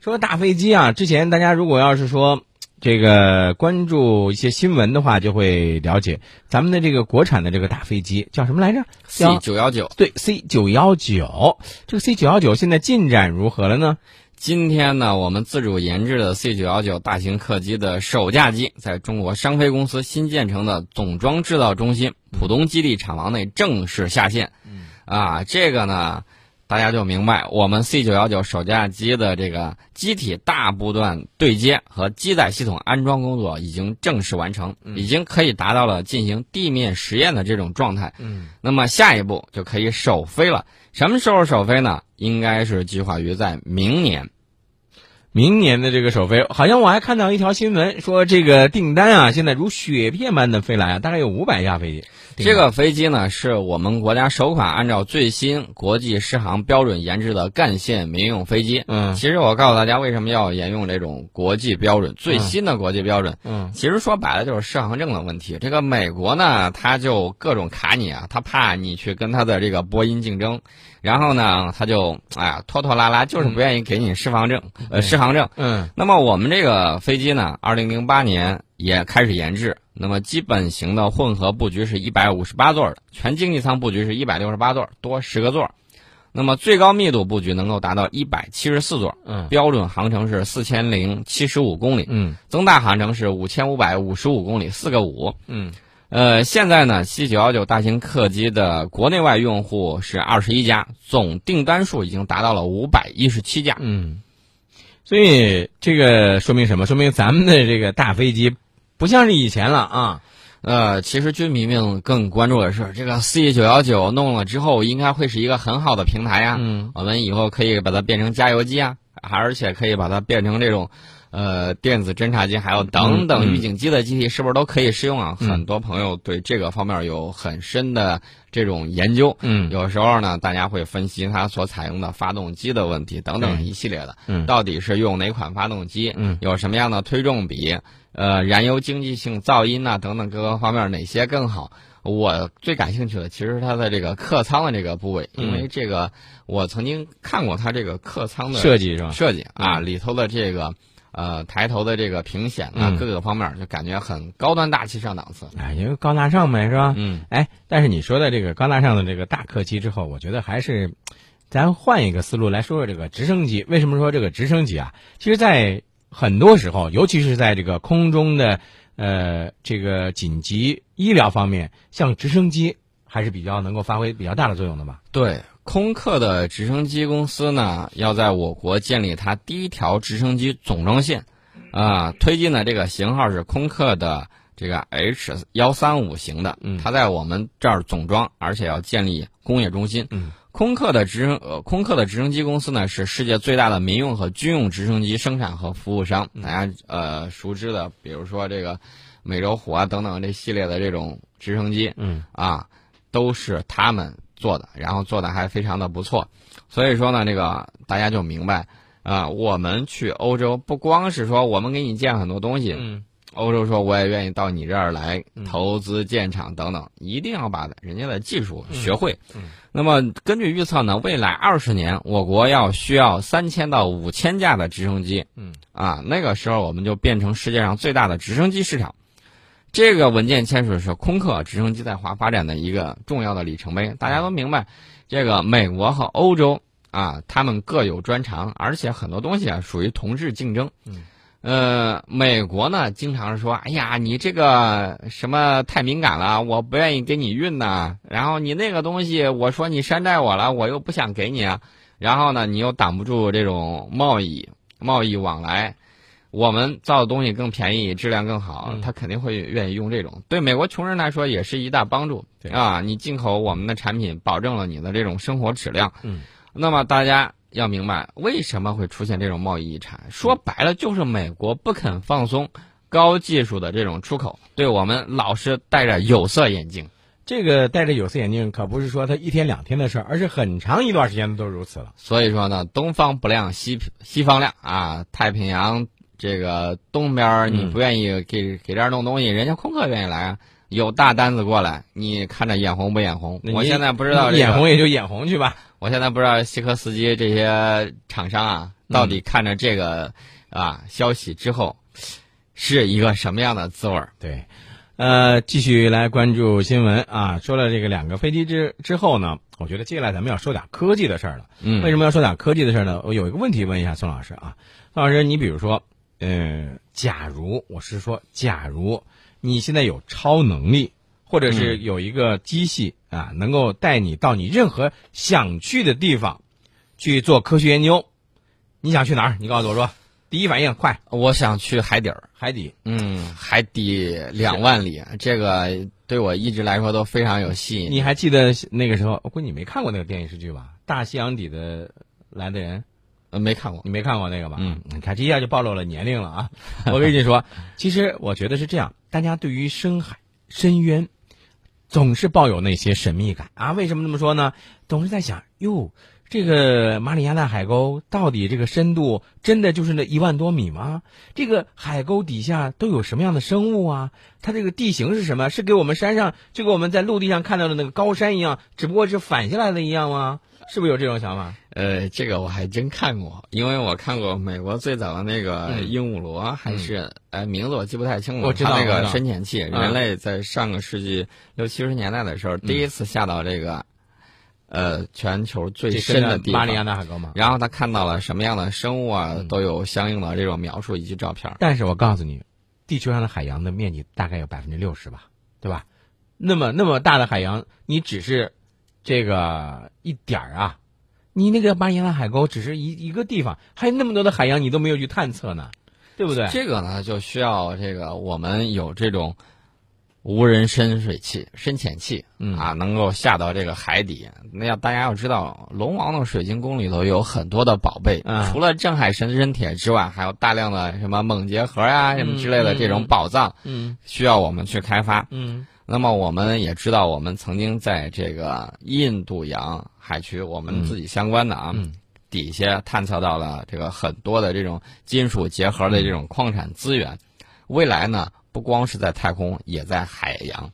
说大飞机啊，之前大家如果要是说这个关注一些新闻的话，就会了解咱们的这个国产的这个大飞机叫什么来着 C 九幺九，对，C 九幺九。这个 C 九幺九现在进展如何了呢？今天呢，我们自主研制的 C 九幺九大型客机的首架机，在中国商飞公司新建成的总装制造中心浦东基地厂房内正式下线。嗯啊，这个呢，大家就明白，我们 C 九幺九首架机的这个机体大部段对接和机载系统安装工作已经正式完成，已经可以达到了进行地面实验的这种状态。嗯，那么下一步就可以首飞了。什么时候首飞呢？应该是计划于在明年。明年的这个首飞，好像我还看到一条新闻，说这个订单啊，现在如雪片般的飞来啊，大概有五百架飞机。这个飞机呢，是我们国家首款按照最新国际适航标准研制的干线民用飞机。嗯，其实我告诉大家，为什么要沿用这种国际标准、最新的国际标准？嗯，其实说白了就是适航证的问题。这个美国呢，他就各种卡你啊，他怕你去跟他的这个波音竞争。然后呢，他就哎呀拖拖拉拉，就是不愿意给你适航证，呃，适航证。嗯。那么我们这个飞机呢，二零零八年也开始研制。那么基本型的混合布局是一百五十八座的，全经济舱布局是一百六十八座，多十个座。那么最高密度布局能够达到一百七十四座。嗯。标准航程是四千零七十五公里。嗯。增大航程是五千五百五十五公里，四个五。嗯。呃，现在呢，C 九幺九大型客机的国内外用户是二十一家，总订单数已经达到了五百一十七架。嗯，所以这个说明什么？说明咱们的这个大飞机不像是以前了啊。呃，其实军迷们更关注的是，这个 C 九幺九弄了之后，应该会是一个很好的平台呀。嗯，我们以后可以把它变成加油机啊，而且可以把它变成这种。呃，电子侦察机还有等等预警机的机体是不是都可以适用啊？很多朋友对这个方面有很深的这种研究。嗯，有时候呢，大家会分析它所采用的发动机的问题等等一系列的。嗯，到底是用哪款发动机？嗯，有什么样的推重比？呃，燃油经济性、噪音呐等等各个方面哪些更好？我最感兴趣的其实是它的这个客舱的这个部位，因为这个我曾经看过它这个客舱的设计是吧？设计啊，里头的这个。呃，抬头的这个屏显啊，各个方面就感觉很高端大气上档次。哎，因为高大上呗，是吧？嗯。哎，但是你说的这个高大上的这个大客机之后，我觉得还是，咱换一个思路来说说这个直升机。为什么说这个直升机啊？其实，在很多时候，尤其是在这个空中的呃这个紧急医疗方面，像直升机还是比较能够发挥比较大的作用的吧？对。空客的直升机公司呢，要在我国建立它第一条直升机总装线，啊，推进的这个型号是空客的这个 H 幺三五型的，它在我们这儿总装，而且要建立工业中心。空客的直升呃，空客的直升机公司呢，是世界最大的民用和军用直升机生产和服务商。大家呃熟知的，比如说这个美洲虎啊等等这系列的这种直升机，嗯啊，都是他们。做的，然后做的还非常的不错，所以说呢，这个大家就明白啊，我们去欧洲不光是说我们给你建很多东西，嗯，欧洲说我也愿意到你这儿来投资建厂等等，一定要把人家的技术学会。那么根据预测呢，未来二十年我国要需要三千到五千架的直升机，嗯，啊，那个时候我们就变成世界上最大的直升机市场。这个文件签署是空客直升机在华发展的一个重要的里程碑。大家都明白，这个美国和欧洲啊，他们各有专长，而且很多东西啊属于同质竞争。嗯，呃，美国呢经常说：“哎呀，你这个什么太敏感了，我不愿意给你运呐。然后你那个东西，我说你山寨我了，我又不想给你啊。然后呢，你又挡不住这种贸易贸易往来。”我们造的东西更便宜，质量更好，他肯定会愿意用这种。对美国穷人来说也是一大帮助啊！你进口我们的产品，保证了你的这种生活质量。嗯，那么大家要明白为什么会出现这种贸易遗产？说白了就是美国不肯放松高技术的这种出口，对我们老是戴着有色眼镜。这个戴着有色眼镜可不是说他一天两天的事儿，而是很长一段时间都如此了。所以说呢，东方不亮西西方亮啊，太平洋。这个东边你不愿意给给这儿弄东西，人家空客愿意来啊，有大单子过来，你看着眼红不眼红？我现在不知道眼红也就眼红去吧。我现在不知道西科斯基这些厂商啊，到底看着这个啊消息之后，是一个什么样的滋味儿？对，呃，继续来关注新闻啊。说了这个两个飞机之之后呢，我觉得接下来咱们要说点科技的事儿了。嗯为什么要说点科技的事儿呢？我有一个问题问一下宋老师啊，宋老师，你比如说，呃，假如我是说，假如你现在有超能力，或者是有一个机器啊，能够带你到你任何想去的地方去做科学研究，你想去哪儿？你告诉我说，第一反应快，我想去海底儿，海底。嗯，海底两万里，这个对我一直来说都非常有吸引。你还记得那个时候？我估计你没看过那个电视剧吧？大西洋底的来的人，呃没看过，你没看过那个吧？嗯，你看这一下就暴露了年龄了啊！我跟你说，其实我觉得是这样，大家对于深海、深渊，总是抱有那些神秘感啊。为什么这么说呢？总是在想，哟，这个马里亚纳海沟到底这个深度真的就是那一万多米吗？这个海沟底下都有什么样的生物啊？它这个地形是什么？是给我们山上就跟我们在陆地上看到的那个高山一样，只不过是反下来的一样吗？是不是有这种想法？呃，这个我还真看过，因为我看过美国最早的那个嗯鹦鹉螺，还是呃名字我记不太清了。我知道那个深潜器，嗯人类在上个世纪六七十年代的时候，第一次下到这个呃全球最深的地马里亚方，纳海沟嘛？然后他看到了什么样的生物啊，嗯都有相应的这种描述以及照片。但是我告诉你，地球上的海洋的面积大概有百分之六十吧，对吧？那么那么大的海洋，你只是这个一点儿啊，你那个马里亚纳海沟只是一一个地方，还有那么多的海洋你都没有去探测呢，对不对？这个呢，就需要这个我们有这种无人深水器、深潜器，嗯啊，能够下到这个海底。那要大家要知道，龙王的水晶宫里头有很多的宝贝，嗯除了镇海神针铁之外，还有大量的什么锰结核呀、什么之类的这种宝藏，嗯需要我们去开发。嗯那么我们也知道，我们曾经在这个印度洋海区，我们自己相关的啊，嗯底下探测到了这个很多的这种金属结合的这种矿产资源。未来呢，不光是在太空，也在海洋。